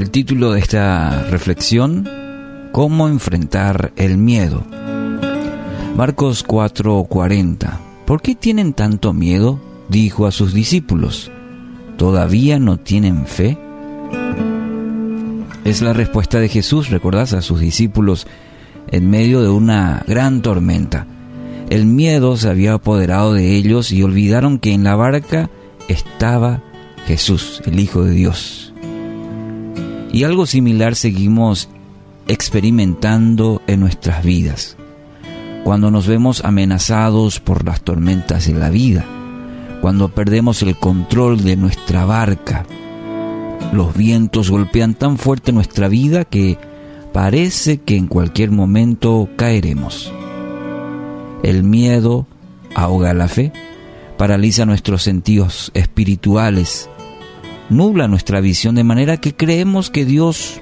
El título de esta reflexión, ¿Cómo enfrentar el miedo? Marcos 4:40. ¿Por qué tienen tanto miedo? dijo a sus discípulos. ¿Todavía no tienen fe? Es la respuesta de Jesús, recordás, a sus discípulos en medio de una gran tormenta. El miedo se había apoderado de ellos y olvidaron que en la barca estaba Jesús, el Hijo de Dios. Y algo similar seguimos experimentando en nuestras vidas, cuando nos vemos amenazados por las tormentas de la vida, cuando perdemos el control de nuestra barca. Los vientos golpean tan fuerte nuestra vida que parece que en cualquier momento caeremos. El miedo ahoga la fe, paraliza nuestros sentidos espirituales, nubla nuestra visión de manera que creemos que Dios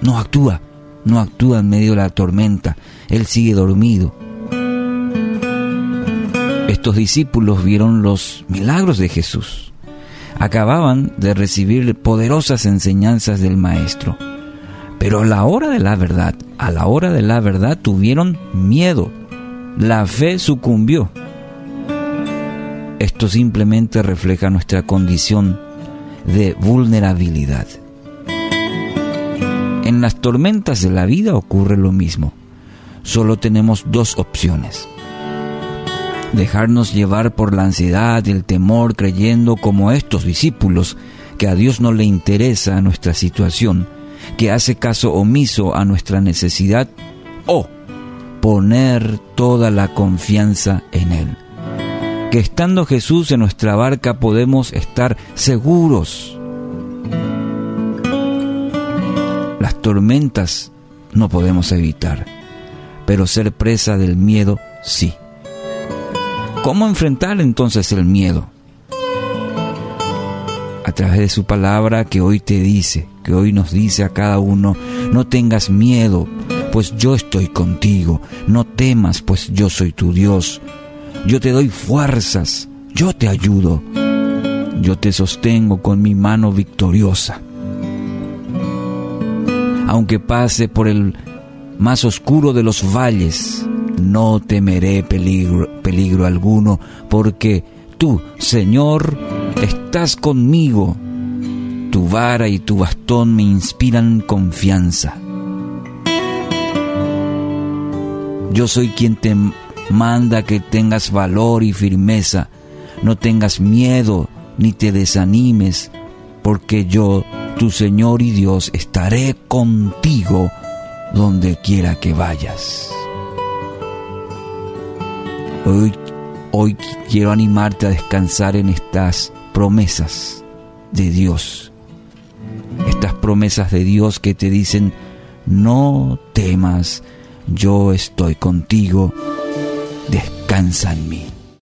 no actúa, no actúa en medio de la tormenta, Él sigue dormido. Estos discípulos vieron los milagros de Jesús. Acababan de recibir poderosas enseñanzas del Maestro. Pero a la hora de la verdad, a la hora de la verdad tuvieron miedo. La fe sucumbió. Esto simplemente refleja nuestra condición de vulnerabilidad. En las tormentas de la vida ocurre lo mismo. Solo tenemos dos opciones. Dejarnos llevar por la ansiedad y el temor creyendo como estos discípulos que a Dios no le interesa nuestra situación que hace caso omiso a nuestra necesidad o poner toda la confianza en Él. Que estando Jesús en nuestra barca podemos estar seguros. Las tormentas no podemos evitar, pero ser presa del miedo sí. ¿Cómo enfrentar entonces el miedo? A través de su palabra que hoy te dice, que hoy nos dice a cada uno, no tengas miedo, pues yo estoy contigo, no temas, pues yo soy tu Dios, yo te doy fuerzas, yo te ayudo, yo te sostengo con mi mano victoriosa. Aunque pase por el más oscuro de los valles, no temeré peligro, peligro alguno, porque tú, Señor, estás conmigo tu vara y tu bastón me inspiran confianza. Yo soy quien te manda que tengas valor y firmeza, no tengas miedo ni te desanimes, porque yo, tu Señor y Dios, estaré contigo donde quiera que vayas. Hoy, hoy quiero animarte a descansar en estas promesas de Dios estas promesas de Dios que te dicen, no temas, yo estoy contigo, descansa en mí.